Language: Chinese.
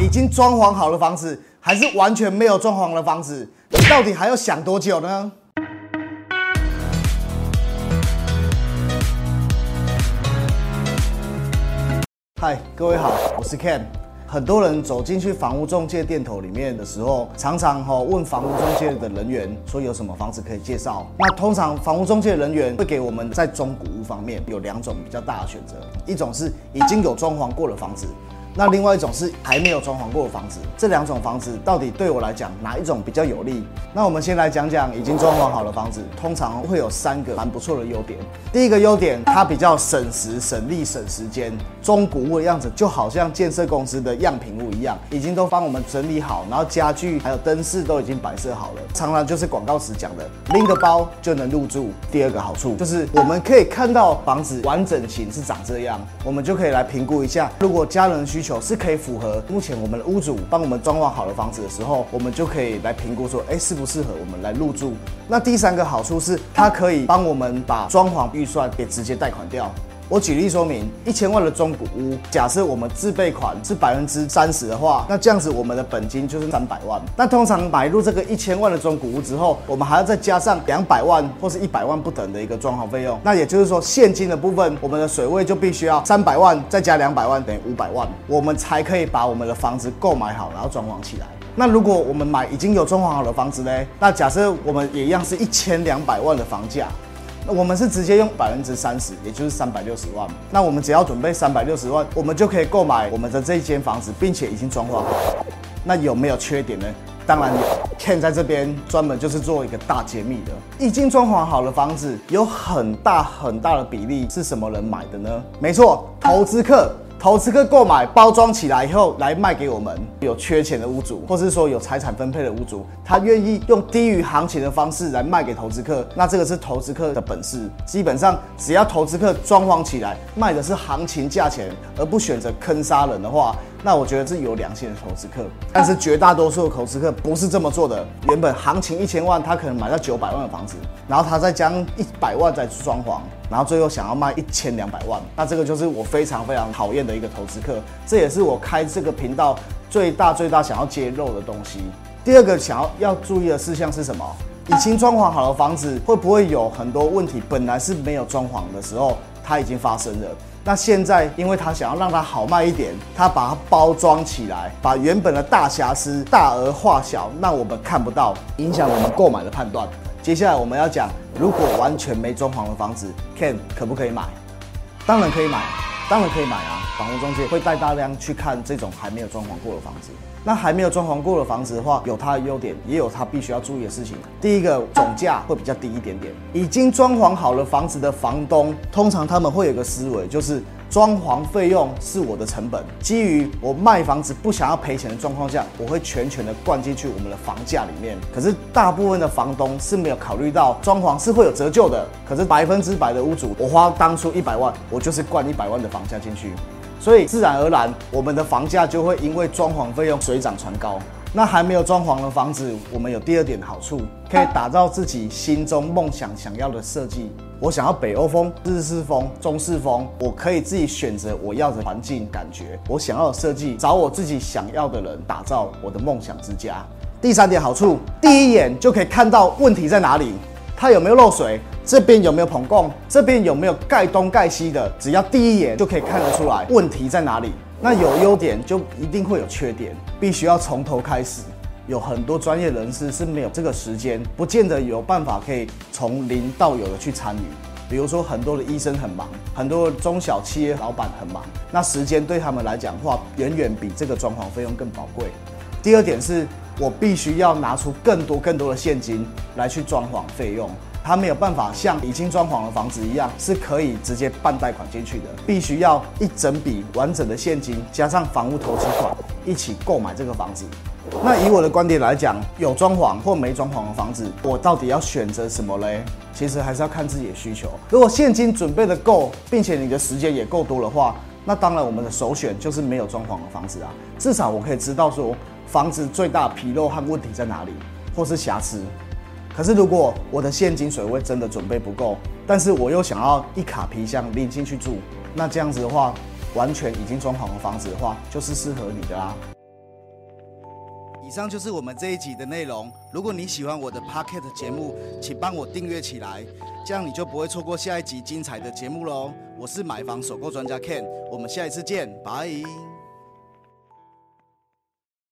已经装潢好的房子，还是完全没有装潢的房子？你到底还要想多久呢？嗨，各位好，我是 Ken。很多人走进去房屋中介店头里面的时候，常常哈问房屋中介的人员说有什么房子可以介绍。那通常房屋中介人员会给我们在中古屋方面有两种比较大的选择，一种是已经有装潢过的房子。那另外一种是还没有装潢过的房子，这两种房子到底对我来讲哪一种比较有利？那我们先来讲讲已经装潢好的房子，通常会有三个蛮不错的优点。第一个优点，它比较省时、省力、省时间。中古屋的样子就好像建设公司的样品屋一样，已经都帮我们整理好，然后家具还有灯饰都已经摆设好了。常常就是广告词讲的，拎个包就能入住。第二个好处就是我们可以看到房子完整型是长这样，我们就可以来评估一下，如果家人需求是可以符合目前我们的屋主帮我们装潢好的房子的时候，我们就可以来评估说，哎，适不适合我们来入住。那第三个好处是，它可以帮我们把装潢预算给直接贷款掉。我举例说明，一千万的中古屋，假设我们自备款是百分之三十的话，那这样子我们的本金就是三百万。那通常买入这个一千万的中古屋之后，我们还要再加上两百万或是一百万不等的一个装潢费用。那也就是说，现金的部分，我们的水位就必须要三百万再加两百万等于五百万，我们才可以把我们的房子购买好，然后装潢起来。那如果我们买已经有装潢好的房子呢？那假设我们也一样是一千两百万的房价。我们是直接用百分之三十，也就是三百六十万。那我们只要准备三百六十万，我们就可以购买我们的这一间房子，并且已经装潢好。那有没有缺点呢？当然有。Ken 在这边专门就是做一个大揭秘的。已经装潢好的房子，有很大很大的比例是什么人买的呢？没错，投资客。投资客购买包装起来以后来卖给我们，有缺钱的屋主，或是说有财产分配的屋主，他愿意用低于行情的方式来卖给投资客，那这个是投资客的本事。基本上只要投资客装潢起来卖的是行情价钱，而不选择坑杀人的话。那我觉得是有良心的投资客，但是绝大多数的投资客不是这么做的。原本行情一千万，他可能买到九百万的房子，然后他再将一百万再装潢，然后最后想要卖一千两百万。那这个就是我非常非常讨厌的一个投资客，这也是我开这个频道最大最大想要揭露的东西。第二个想要要注意的事项是什么？已经装潢好的房子会不会有很多问题？本来是没有装潢的时候，它已经发生了。那现在，因为他想要让它好卖一点，他把它包装起来，把原本的大瑕疵大而化小，让我们看不到，影响我们购买的判断。接下来我们要讲，如果完全没装潢的房子，Ken 可不可以买？当然可以买，当然可以买啊！房屋中介会带大量去看这种还没有装潢过的房子。那还没有装潢过的房子的话，有它的优点，也有它必须要注意的事情。第一个，总价会比较低一点点。已经装潢好了房子的房东，通常他们会有个思维，就是装潢费用是我的成本。基于我卖房子不想要赔钱的状况下，我会全权的灌进去我们的房价里面。可是大部分的房东是没有考虑到装潢是会有折旧的。可是百分之百的屋主，我花当初一百万，我就是灌一百万的房价进去。所以自然而然，我们的房价就会因为装潢费用水涨船高。那还没有装潢的房子，我们有第二点好处，可以打造自己心中梦想想要的设计。我想要北欧风、日式风、中式风，我可以自己选择我要的环境感觉。我想要的设计，找我自己想要的人，打造我的梦想之家。第三点好处，第一眼就可以看到问题在哪里。它有没有漏水？这边有没有捧供？这边有没有盖东盖西的？只要第一眼就可以看得出来问题在哪里。那有优点就一定会有缺点，必须要从头开始。有很多专业人士是没有这个时间，不见得有办法可以从零到有的去参与。比如说，很多的医生很忙，很多中小企业老板很忙，那时间对他们来讲话，远远比这个装潢费用更宝贵。第二点是。我必须要拿出更多更多的现金来去装潢费用，他没有办法像已经装潢的房子一样，是可以直接办贷款进去的，必须要一整笔完整的现金加上房屋投资款一起购买这个房子。那以我的观点来讲，有装潢或没装潢的房子，我到底要选择什么嘞？其实还是要看自己的需求。如果现金准备的够，并且你的时间也够多的话，那当然我们的首选就是没有装潢的房子啊，至少我可以知道说。房子最大纰漏和问题在哪里，或是瑕疵？可是如果我的现金水位真的准备不够，但是我又想要一卡皮箱拎进去住，那这样子的话，完全已经装好的房子的话，就是适合你的啦。以上就是我们这一集的内容。如果你喜欢我的 Pocket 节目，请帮我订阅起来，这样你就不会错过下一集精彩的节目喽。我是买房首购专家 Ken，我们下一次见，拜。